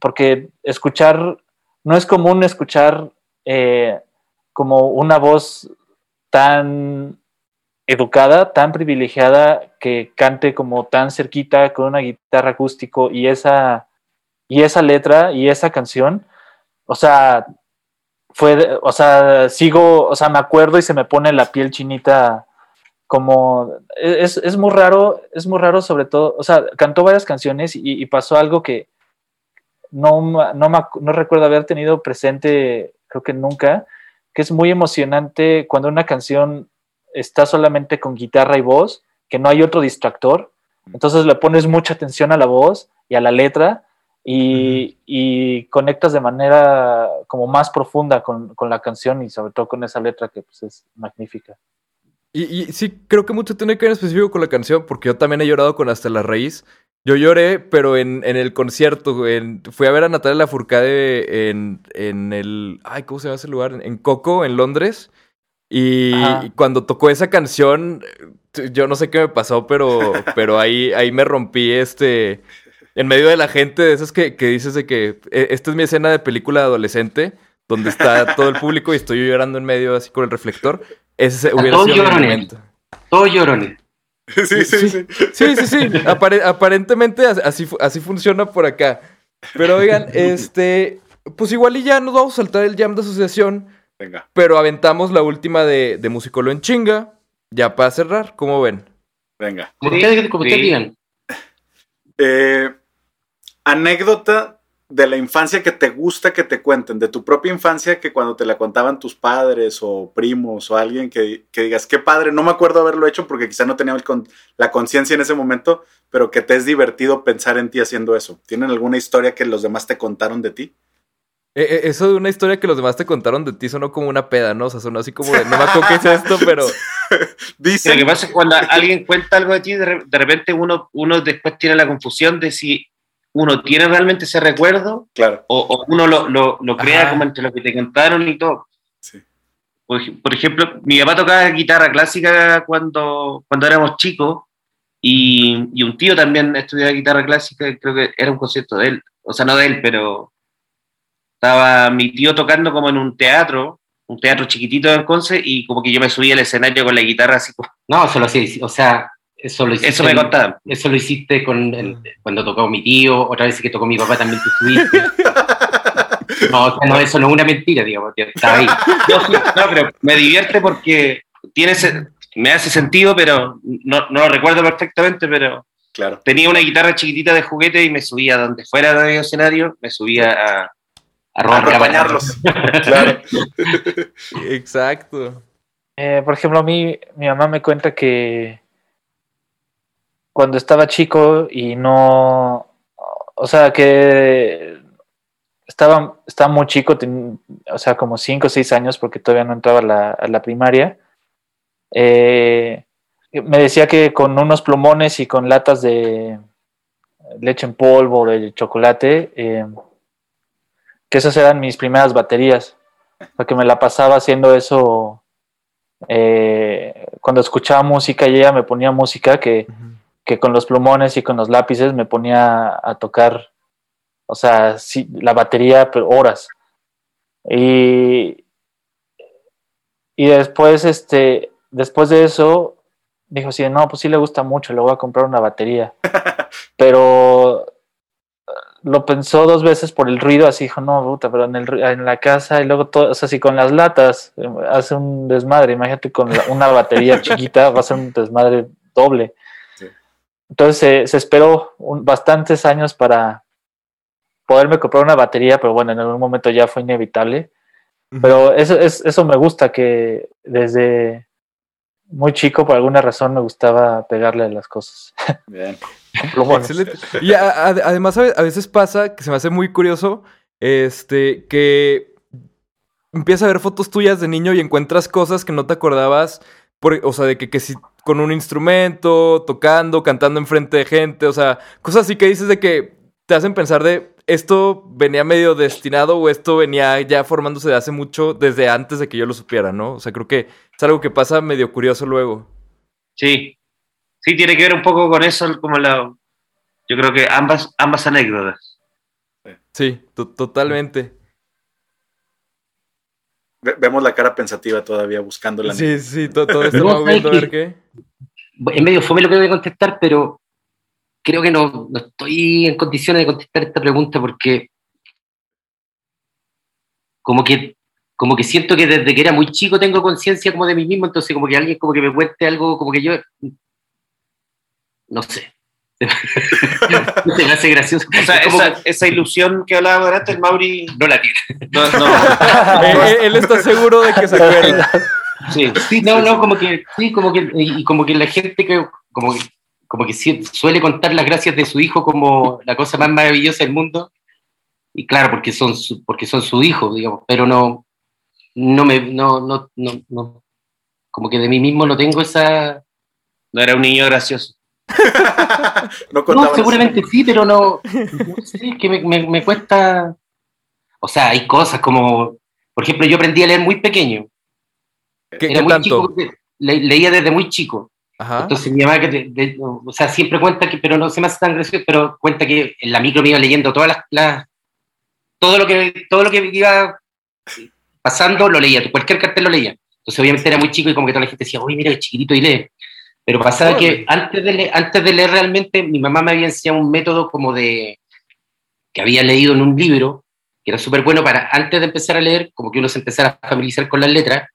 porque escuchar, no es común escuchar eh, como una voz tan educada, tan privilegiada, que cante como tan cerquita con una guitarra acústico y esa, y esa letra y esa canción, o sea, fue, o sea, sigo, o sea, me acuerdo y se me pone la piel chinita como es, es, muy raro, es muy raro sobre todo, o sea, cantó varias canciones y, y pasó algo que no, no, me, no recuerdo haber tenido presente, creo que nunca, que es muy emocionante cuando una canción está solamente con guitarra y voz, que no hay otro distractor, entonces le pones mucha atención a la voz y a la letra y, y conectas de manera como más profunda con, con, la canción y sobre todo con esa letra que pues, es magnífica. Y, y, sí, creo que mucho tiene que ver en específico con la canción, porque yo también he llorado con Hasta la Raíz. Yo lloré, pero en, en el concierto, en, fui a ver a Natalia Lafourcade en, en el... Ay, ¿cómo se llama ese lugar? En Coco, en Londres. Y, y, cuando tocó esa canción, yo no sé qué me pasó, pero, pero ahí, ahí me rompí este... En medio de la gente, de esas que, que dices de que e, esta es mi escena de película de adolescente, donde está todo el público y estoy llorando en medio así con el reflector. Ese hubiera Todos sido llorones. momento. Todos llorones. Sí, sí, sí. Sí, sí, sí. Apare- aparentemente as- así, fu- así funciona por acá. Pero oigan, este, pues igual y ya nos vamos a saltar el jam de asociación, Venga. pero aventamos la última de, de Musicolo en chinga, ya para cerrar, ¿cómo ven? Venga. Como Sí, ustedes, sí. digan. Eh, anécdota de la infancia que te gusta que te cuenten, de tu propia infancia que cuando te la contaban tus padres o primos o alguien que, que digas, qué padre, no me acuerdo haberlo hecho porque quizá no tenía con- la conciencia en ese momento, pero que te es divertido pensar en ti haciendo eso. ¿Tienen alguna historia que los demás te contaron de ti? Eh, eh, eso de una historia que los demás te contaron de ti sonó como una peda, ¿no? O sea, sonó así como de, no me acuerdo qué es esto, pero... Sí, Dicen, lo que pasa es que cuando alguien cuenta algo de ti, de, re- de repente uno, uno después tiene la confusión de si uno tiene realmente ese recuerdo claro, o, o uno lo, lo, lo crea Ajá. como entre lo que te contaron y todo. sí. Por, ej- por ejemplo, mi papá tocaba guitarra clásica cuando, cuando éramos chicos y, y un tío también estudiaba guitarra clásica, creo que era un concierto de él, o sea, no de él, pero estaba mi tío tocando como en un teatro, un teatro chiquitito en Conce y como que yo me subí al escenario con la guitarra así como... No, eso lo hacía, o sea, eso lo hiciste. Eso me contaban. Eso lo hiciste con el- cuando tocó mi tío, otra vez que tocó mi papá también te subiste. No, o sea, no, eso no es una mentira, digamos, estaba ahí. No, sí, no, pero me divierte porque tiene ese- me hace sentido, pero no, no lo recuerdo perfectamente, pero Claro. tenía una guitarra chiquitita de juguete y me subía donde fuera del escenario, me subía a, a A robar claro. Exacto. Eh, por ejemplo, a mí, mi mamá me cuenta que cuando estaba chico y no, o sea, que estaba, estaba muy chico, o sea, como 5 o 6 años, porque todavía no entraba a la, a la primaria, eh, me decía que con unos plumones y con latas de leche en polvo, de chocolate, eh, que esas eran mis primeras baterías, porque me la pasaba haciendo eso eh, cuando escuchaba música y ella me ponía música que, que con los plumones y con los lápices me ponía a tocar, o sea, sí, la batería, pero horas. Y, y después, este, después de eso, dijo así, no, pues sí le gusta mucho, le voy a comprar una batería. Pero lo pensó dos veces por el ruido, así dijo, no, puta, pero en, el, en la casa y luego todo, o sea, si con las latas eh, hace un desmadre, imagínate con la- una batería chiquita, va a ser un desmadre doble. Entonces se- se esperó un- bastantes años para poderme comprar una batería, pero bueno, en algún momento ya fue inevitable. Pero eso, es, eso me gusta, que desde muy chico, por alguna razón, me gustaba pegarle a las cosas. Bien. Excelente. Y a- a- además a veces pasa que se me hace muy curioso, este, que empiezas a ver fotos tuyas de niño y encuentras cosas que no te acordabas, por, o sea, de que, que si con un instrumento, tocando, cantando enfrente de gente, o sea, cosas así que dices de que te hacen pensar de esto venía medio destinado o esto venía ya formándose de hace mucho, desde antes de que yo lo supiera, ¿no? O sea, creo que es algo que pasa medio curioso luego. Sí, sí, tiene que ver un poco con eso, como la, yo creo que ambas, ambas anécdotas. Sí, to- totalmente. Ve- Vemos la cara pensativa todavía buscando la Sí, sí, to- todo esto No, va ¿sabes viendo a ver qué? Es medio fome lo que voy a contestar, pero creo que no, no estoy en condiciones de contestar esta pregunta porque como que como que siento que desde que era muy chico tengo conciencia como de mí mismo, entonces como que alguien como que me cuente algo, como que yo, no sé. no se me hace gracioso. O sea, Es como esa, ilusión que hablábamos antes, el Mauri. no la tiene. No, no. él, él- está seguro de que se acuerda. Sí. Sí, no, no, como que, sí, como que, y como que la gente que, como que, como que suele contar las gracias de su hijo como la cosa más maravillosa del mundo. Y claro, porque son su, porque son su hijo, digamos, pero no, no me, no, no, no, no, como que de mí mismo no tengo esa, No era un niño gracioso. No seguramente sí, pero no, no sé, es que me, me, me cuesta, o sea, hay cosas como, por ejemplo, yo aprendí a leer muy pequeño, ¿Qué, era qué muy tanto? chico, le- leía desde muy chico. Ajá. Entonces mi mamá, que de- de- o sea, siempre cuenta que, pero no se me hace tan gracioso, pero cuenta que en la micro me iba leyendo todas las, las- todo lo que, todo lo que iba pasando lo leía, cualquier cartel lo leía. Entonces obviamente era muy chico y como que toda la gente decía, uy, mira qué chiquitito y lee. Pero pasaba que antes de, leer, antes de leer realmente, mi mamá me había enseñado un método como de, que había leído en un libro, que era súper bueno para, antes de empezar a leer, como que uno se empezara a familiarizar con las letras,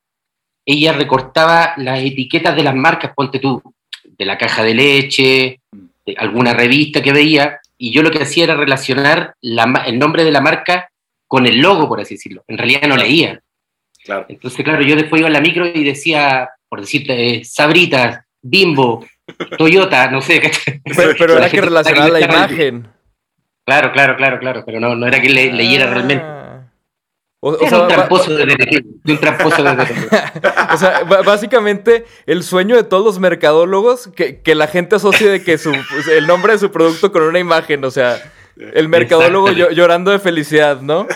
ella recortaba las etiquetas de las marcas, ponte tú, de la caja de leche, de alguna revista que veía, y yo lo que hacía era relacionar la el nombre de la marca con el logo, por así decirlo. En realidad no leía. Claro. Entonces, claro, yo después iba a la micro y decía, por decirte, eh, Sabritas, Bimbo, Toyota, no sé. Pero, pero era que relacionaba la imagen. Claro, claro, claro, claro, pero no, no era que le- leyera Ah. realmente. O, sea, un tramposo de detective, un tramposo de o sea, básicamente el sueño de todos los mercadólogos que, que la gente asocie de que su, pues, el nombre de su producto con una imagen, o sea, el mercadólogo llorando de felicidad, ¿no?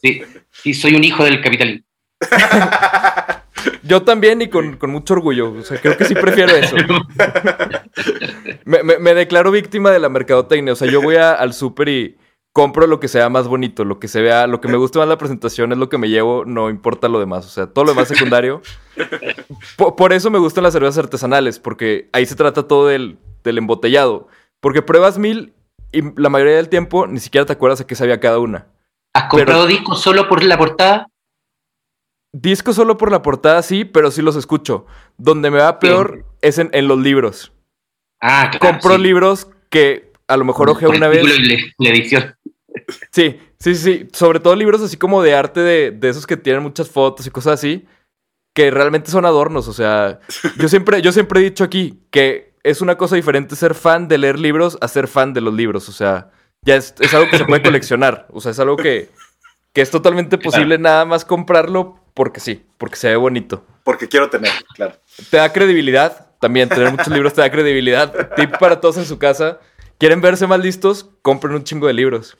Sí, sí, soy un hijo del capitalismo. Yo también y con, con mucho orgullo, o sea, creo que sí prefiero eso. Me, me- me declaro víctima de la mercadotecnia, o sea, yo voy a- al súper y compro lo que sea más bonito, lo que se vea, lo que me guste más la presentación es lo que me llevo, no importa lo demás, o sea, todo lo demás secundario. Po- Por, eso me gustan las cervezas artesanales, porque ahí se trata todo del, del embotellado. Porque pruebas mil y la mayoría del tiempo ni siquiera te acuerdas a qué sabía cada una. ¿Has comprado discos solo por la portada? Disco solo por la portada, sí, pero sí los escucho. Donde me va peor es en, en los libros. Ah, claro. Compro sí. libros que a lo mejor ojeo una vez. la edición. Sí, sí, sí, sí. Sobre todo libros así como de arte de, de esos que tienen muchas fotos y cosas así. Que realmente son adornos. O sea, yo siempre, yo siempre he dicho aquí que es una cosa diferente ser fan de leer libros a ser fan de los libros. O sea, ya es, es algo que se puede coleccionar. O sea, es algo que, que es totalmente posible nada más comprarlo porque sí, porque se ve bonito. Porque quiero tener, claro. Te da credibilidad también. Tener muchos libros te da credibilidad. Tip para todos en su casa. ¿Quieren verse más listos? Compren un chingo de libros.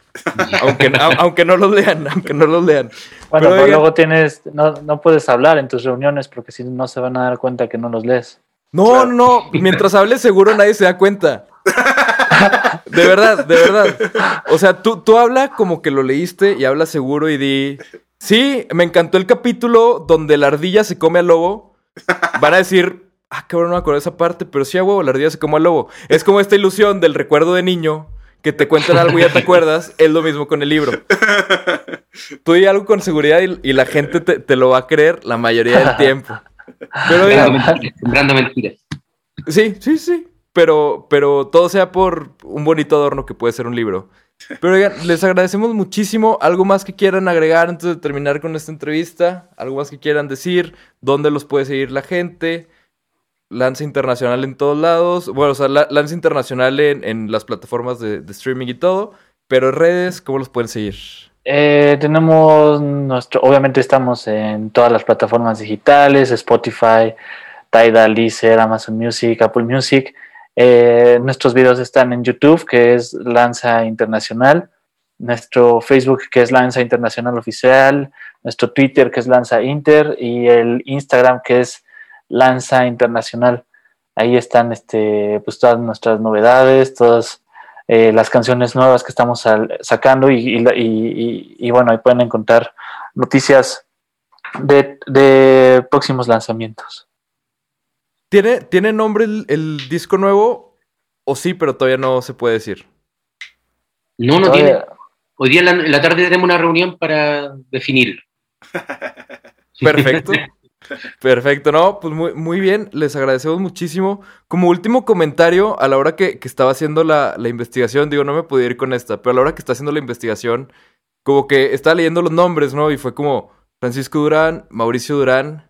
Aunque, au- aunque no los lean, aunque no los lean. Bueno, Pero, pero oigan- luego tienes, no, no puedes hablar en tus reuniones porque si no se van a dar cuenta que no los lees. No, Claro. no, mientras hables seguro nadie se da cuenta. De verdad, de verdad. O sea, tú, tú habla como que lo leíste y habla seguro y di... Sí, me encantó el capítulo donde la ardilla se come al lobo. Van a decir, ah, cabrón, no me acuerdo de esa parte, pero sí, a huevo, la ardilla se come al lobo. Es como esta ilusión del recuerdo de niño, que te cuentan algo y ya te acuerdas, es lo mismo con el libro. Tú di algo con seguridad y, y la gente te, te lo va a creer la mayoría del tiempo. Pero sembrando mentiras. Sí, sí, sí. Pero, pero todo sea por un bonito adorno que puede ser un libro. Pero les agradecemos muchísimo. ¿Algo más que quieran agregar antes de terminar con esta entrevista? ¿Algo más que quieran decir? ¿Dónde los puede seguir la gente? Lanza Internacional en todos lados. Bueno, o sea, la- Lanza Internacional en, las plataformas de, streaming y todo. Pero redes, ¿cómo los pueden seguir? Eh, tenemos nuestro, obviamente estamos en todas las plataformas digitales, Spotify, Tidal, Deezer, Amazon Music, Apple Music. Eh, nuestros videos están en YouTube, que es Lanza Internacional, nuestro Facebook, que es Lanza Internacional Oficial, nuestro Twitter, que es Lanza Inter, y el Instagram, que es Lanza Internacional. Ahí están este, pues, todas nuestras novedades, todas eh, las canciones nuevas que estamos sacando y, bueno, ahí pueden encontrar noticias de próximos lanzamientos. ¿Tiene, ¿Tiene nombre el, el disco nuevo? O sí, pero todavía no se puede decir. No, no Todavía- tiene. Hoy día en la, en la tarde tenemos una reunión para definirlo. Perfecto. Perfecto, no, pues muy, muy bien, les agradecemos muchísimo. Como último comentario, a la hora que, que estaba haciendo la, la investigación, digo, no me pude ir con esta, pero a la hora que está haciendo la investigación, como que estaba leyendo los nombres, ¿no? Y fue como Francisco Durán, Mauricio Durán.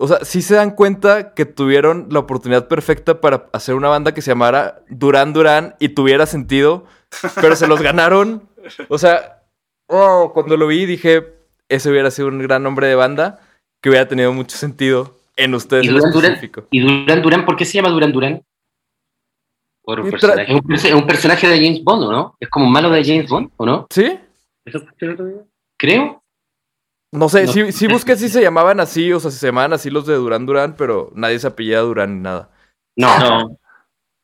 O sea, sí se dan cuenta que tuvieron la oportunidad perfecta para hacer una banda que se llamara Durán Durán y tuviera sentido, pero se los ganaron. O sea, oh, cuando lo vi dije, ese hubiera sido un gran nombre de banda que hubiera tenido mucho sentido en ustedes ¿Y en Durán Durán? ¿Y Durán Durán? ¿Por qué se llama Durán Durán? Por un personaje. Es un, perso- es un personaje de James Bond, ¿o no? Es como un malo de James Bond, ¿o no? ¿Sí? Creo. No sé, No. sí, sí busqué si se llamaban así, o sea, si se llamaban así los de Durán Durán, pero nadie se apellida Durán ni nada. No. No,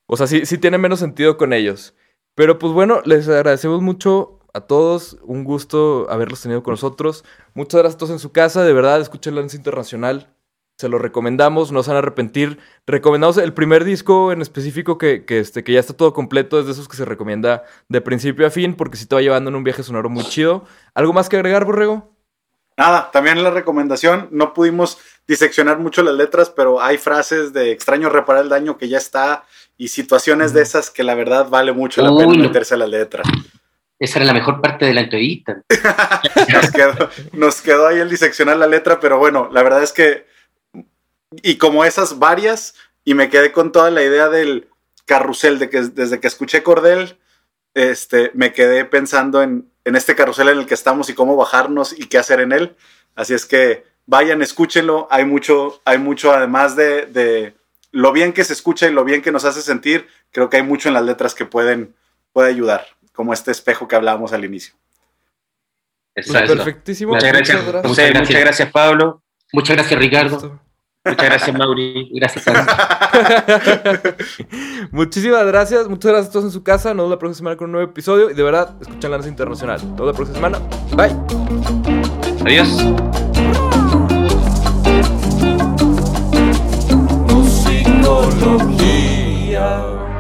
O sea, sí, sí tiene menos sentido con ellos. Pero pues bueno, les agradecemos mucho a todos. Un gusto haberlos tenido con nosotros. Muchas gracias a todos en su casa. De verdad, escuchen Lance Internacional. Se lo recomendamos, no se van a arrepentir. Recomendamos el primer disco en específico que, que, este, que ya está todo completo. Es de esos que se recomienda de principio a fin porque sí te va llevando en un viaje sonoro muy chido. ¿Algo más que agregar, Borrego? Nada, también la recomendación, no pudimos diseccionar mucho las letras, pero hay frases de extraño reparar el daño que ya está y situaciones de esas que la verdad vale mucho la Uy, pena meterse a las letras. Esa era la mejor parte de la entrevista. Nos quedó, nos quedó ahí el diseccionar la letra, pero bueno, la verdad es que, y como esas varias, y me quedé con toda la idea del carrusel, de que desde que escuché Cordel, este, me quedé pensando en, en este carrusel en el que estamos y cómo bajarnos y qué hacer en él. Así es que vayan, escúchenlo. Hay mucho, hay mucho además de, de lo bien que se escucha y lo bien que nos hace sentir. Creo que hay mucho en las letras que pueden, puede ayudar, como este espejo que hablábamos al inicio. Pues Exacto. perfectísimo. muchas gracias, Muchas gracias. José, Muchas muchas gracias. gracias, Pablo. Muchas gracias, Ricardo. Muchas gracias, Mauri. Gracias. Muchísimas gracias, muchas gracias a todos en su casa. Nos vemos la próxima semana con un nuevo episodio. Y de verdad, escuchan la Lanza Internacional. Nos vemos la próxima semana. Bye. Adiós. musicología.